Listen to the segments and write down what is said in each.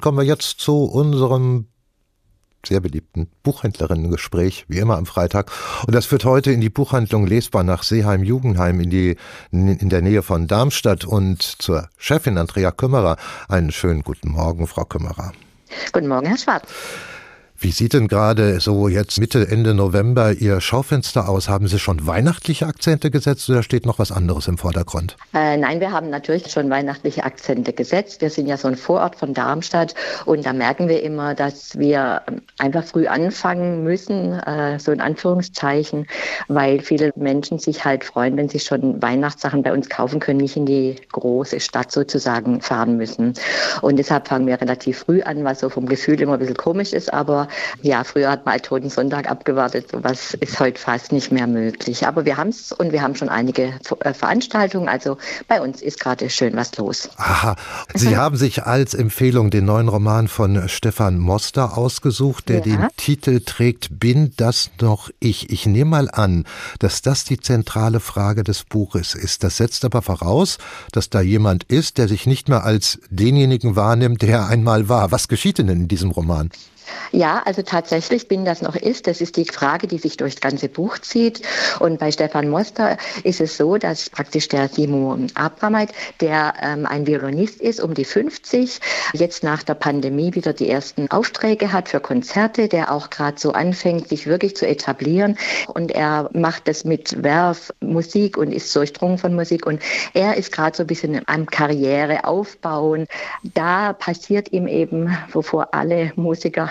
Kommen wir jetzt zu unserem sehr beliebten Buchhändlerinnen-Gespräch, wie immer am Freitag. Und das führt heute in die Buchhandlung Lesbar nach Seeheim-Jugendheim in, die, in der Nähe von Darmstadt und zur Chefin Andrea Kümmerer. Einen schönen guten Morgen, Frau Kümmerer. Guten Morgen, Herr Schwarz. Wie sieht denn gerade so jetzt Mitte, Ende November Ihr Schaufenster aus? Haben Sie schon weihnachtliche Akzente gesetzt oder steht noch was anderes im Vordergrund? Äh, nein, wir haben natürlich schon weihnachtliche Akzente gesetzt. Wir sind ja so ein Vorort von Darmstadt und da merken wir immer, dass wir einfach früh anfangen müssen, äh, so in Anführungszeichen, weil viele Menschen sich halt freuen, wenn sie schon Weihnachtssachen bei uns kaufen können, nicht in die große Stadt sozusagen fahren müssen. Und deshalb fangen wir relativ früh an, was so vom Gefühl immer ein bisschen komisch ist, aber ja, früher hat man halt Toten Sonntag abgewartet. Sowas ist heute fast nicht mehr möglich. Aber wir haben es und wir haben schon einige äh, Veranstaltungen. Also bei uns ist gerade schön was los. Aha. Sie haben sich als Empfehlung den neuen Roman von Stefan Moster ausgesucht, der ja. den Titel trägt Bin das noch ich? Ich nehme mal an, dass das die zentrale Frage des Buches ist. Das setzt aber voraus, dass da jemand ist, der sich nicht mehr als denjenigen wahrnimmt, der er einmal war. Was geschieht denn in diesem Roman? Ja, also tatsächlich bin das noch ist. Das ist die Frage, die sich durch das ganze Buch zieht. Und bei Stefan Moster ist es so, dass praktisch der Simon Abrameit, der ähm, ein Violinist ist, um die 50, jetzt nach der Pandemie wieder die ersten Aufträge hat für Konzerte, der auch gerade so anfängt, sich wirklich zu etablieren. Und er macht das mit Werf Musik und ist durchdrungen von Musik. Und er ist gerade so ein bisschen am Karriere aufbauen. Da passiert ihm eben, wovor alle Musiker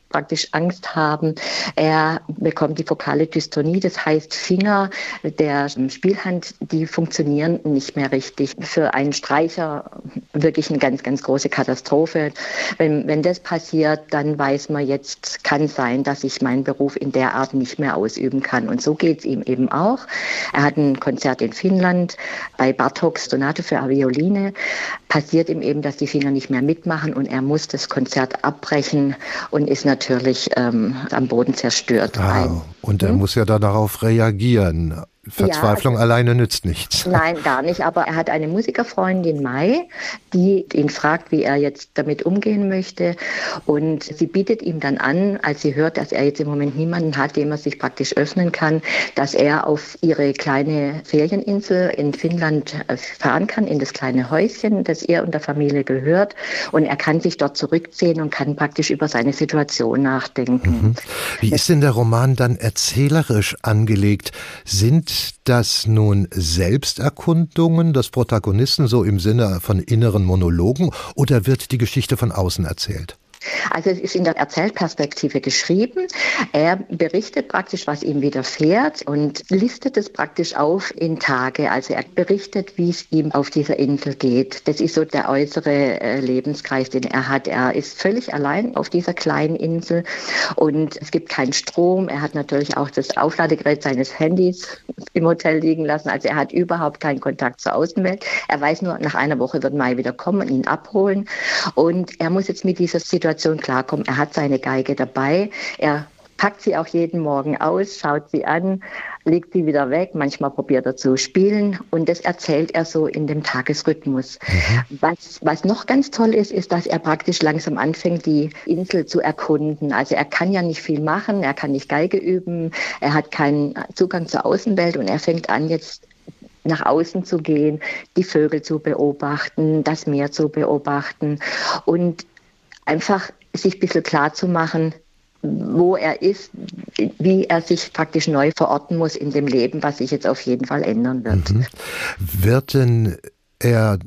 praktisch Angst haben. Er bekommt die fokale Dystonie, das heißt Finger der Spielhand, die funktionieren nicht mehr richtig. Für einen Streicher wirklich eine ganz, ganz große Katastrophe. Wenn, wenn das passiert, dann weiß man jetzt, kann sein, dass ich meinen Beruf in der Art nicht mehr ausüben kann. Und so geht es ihm eben auch. Er hat ein Konzert in Finnland bei Bartoks Sonate für Violine. Passiert ihm eben, dass die Finger nicht mehr mitmachen und er muss das Konzert abbrechen und ist natürlich natürlich ähm, am Boden zerstört. Ah, und er hm? muss ja da darauf reagieren. Verzweiflung ja, also, alleine nützt nichts. Nein, gar nicht. Aber er hat eine Musikerfreundin Mai, die ihn fragt, wie er jetzt damit umgehen möchte. Und sie bietet ihm dann an, als sie hört, dass er jetzt im Moment niemanden hat, dem er sich praktisch öffnen kann, dass er auf ihre kleine Ferieninsel in Finnland äh, fahren kann, in das kleine Häuschen, das ihr und der Familie gehört. Und er kann sich dort zurückziehen und kann praktisch über seine Situation nachdenken. Mhm. Wie ist denn der Roman dann erzählerisch angelegt? Sind das nun Selbsterkundungen des Protagonisten so im Sinne von inneren Monologen oder wird die Geschichte von außen erzählt? Also es ist in der Erzählperspektive geschrieben. Er berichtet praktisch, was ihm widerfährt und listet es praktisch auf in Tage. Also er berichtet, wie es ihm auf dieser Insel geht. Das ist so der äußere äh, Lebenskreis, den er hat. Er ist völlig allein auf dieser kleinen Insel und es gibt keinen Strom. Er hat natürlich auch das Aufladegerät seines Handys im Hotel liegen lassen. Also er hat überhaupt keinen Kontakt zur Außenwelt. Er weiß nur, nach einer Woche wird Mai wieder kommen und ihn abholen. Und er muss jetzt mit dieser Situation Situation klarkommen. Er hat seine Geige dabei. Er packt sie auch jeden Morgen aus, schaut sie an, legt sie wieder weg. Manchmal probiert er zu spielen und das erzählt er so in dem Tagesrhythmus. Mhm. Was, was noch ganz toll ist, ist, dass er praktisch langsam anfängt, die Insel zu erkunden. Also er kann ja nicht viel machen, er kann nicht Geige üben, er hat keinen Zugang zur Außenwelt und er fängt an jetzt nach außen zu gehen, die Vögel zu beobachten, das Meer zu beobachten und einfach sich ein bisschen klar zu machen, wo er ist, wie er sich praktisch neu verorten muss in dem Leben, was sich jetzt auf jeden Fall ändern wird. Mhm. Wird denn er,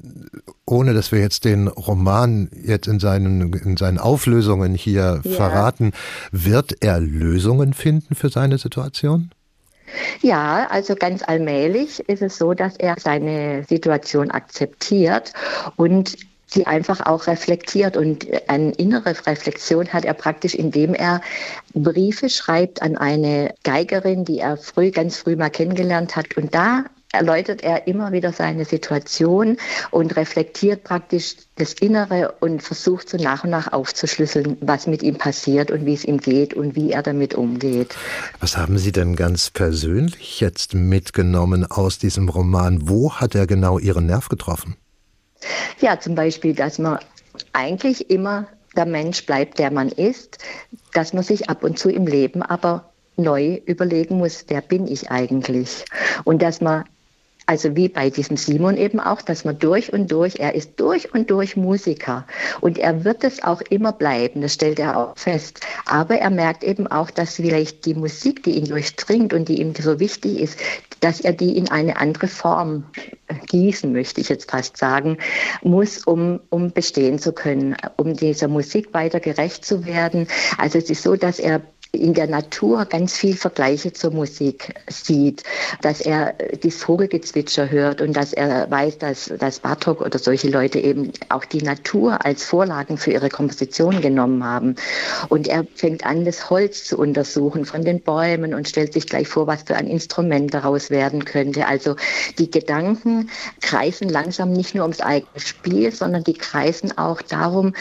ohne dass wir jetzt den Roman jetzt in seinen, in seinen Auflösungen hier ja. verraten, wird er Lösungen finden für seine Situation? Ja, also ganz allmählich ist es so, dass er seine Situation akzeptiert und sie einfach auch reflektiert. Und eine innere Reflexion hat er praktisch, indem er Briefe schreibt an eine Geigerin, die er früh, ganz früh mal kennengelernt hat. Und da erläutert er immer wieder seine Situation und reflektiert praktisch das Innere und versucht so nach und nach aufzuschlüsseln, was mit ihm passiert und wie es ihm geht und wie er damit umgeht. Was haben Sie denn ganz persönlich jetzt mitgenommen aus diesem Roman? Wo hat er genau Ihren Nerv getroffen? Ja, zum Beispiel, dass man eigentlich immer der Mensch bleibt, der man ist, dass man sich ab und zu im Leben aber neu überlegen muss, wer bin ich eigentlich? Und dass man also wie bei diesem Simon eben auch, dass man durch und durch, er ist durch und durch Musiker und er wird es auch immer bleiben, das stellt er auch fest. Aber er merkt eben auch, dass vielleicht die Musik, die ihn durchdringt und die ihm so wichtig ist, dass er die in eine andere Form gießen, möchte ich jetzt fast sagen, muss, um, um bestehen zu können, um dieser Musik weiter gerecht zu werden. Also es ist so, dass er in der Natur ganz viel Vergleiche zur Musik sieht, dass er die Vogelgezwitscher hört und dass er weiß, dass, dass Bartok oder solche Leute eben auch die Natur als Vorlagen für ihre Komposition genommen haben. Und er fängt an, das Holz zu untersuchen von den Bäumen und stellt sich gleich vor, was für ein Instrument daraus werden könnte. Also die Gedanken kreisen langsam nicht nur ums eigene Spiel, sondern die kreisen auch darum,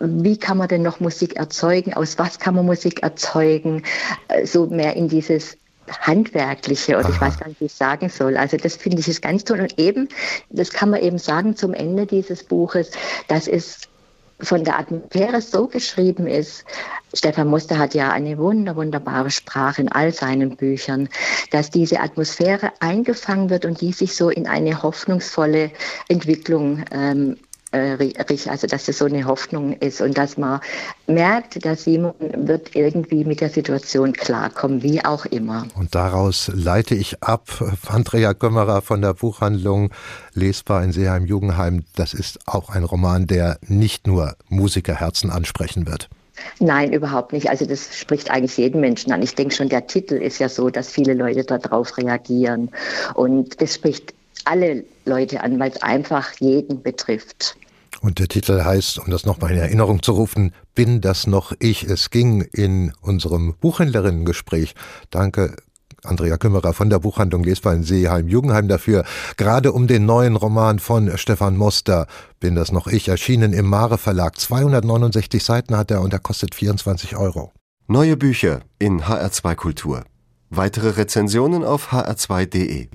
wie kann man denn noch Musik erzeugen, aus was kann man Musik erzeugen Kollegen äh, so mehr in dieses Handwerkliche oder Aha. ich weiß gar nicht, wie ich sagen soll. Also das finde ich ist ganz toll. Und eben, das kann man eben sagen zum Ende dieses Buches, dass es von der Atmosphäre so geschrieben ist. Stefan Muster hat ja eine wunder, wunderbare Sprache in all seinen Büchern, dass diese Atmosphäre eingefangen wird und die sich so in eine hoffnungsvolle Entwicklung ähm, äh, also dass das so eine Hoffnung ist und dass man merkt, dass Simon wird irgendwie mit der Situation klarkommen, wie auch immer. Und daraus leite ich ab, Andrea Kömmerer von der Buchhandlung Lesbar in Seeheim-Jugendheim, das ist auch ein Roman, der nicht nur Musikerherzen ansprechen wird. Nein, überhaupt nicht. Also das spricht eigentlich jeden Menschen an. Ich denke schon, der Titel ist ja so, dass viele Leute darauf reagieren. Und es spricht alle Leute an, weil es einfach jeden betrifft. Und der Titel heißt, um das nochmal in Erinnerung zu rufen, Bin das noch ich? Es ging in unserem Buchhändlerinnengespräch. Danke Andrea Kümmerer von der Buchhandlung Lesbar in Seeheim Jugendheim dafür, gerade um den neuen Roman von Stefan Moster, Bin das noch ich, erschienen im Mare Verlag. 269 Seiten hat er und er kostet 24 Euro. Neue Bücher in HR2 Kultur. Weitere Rezensionen auf hr2.de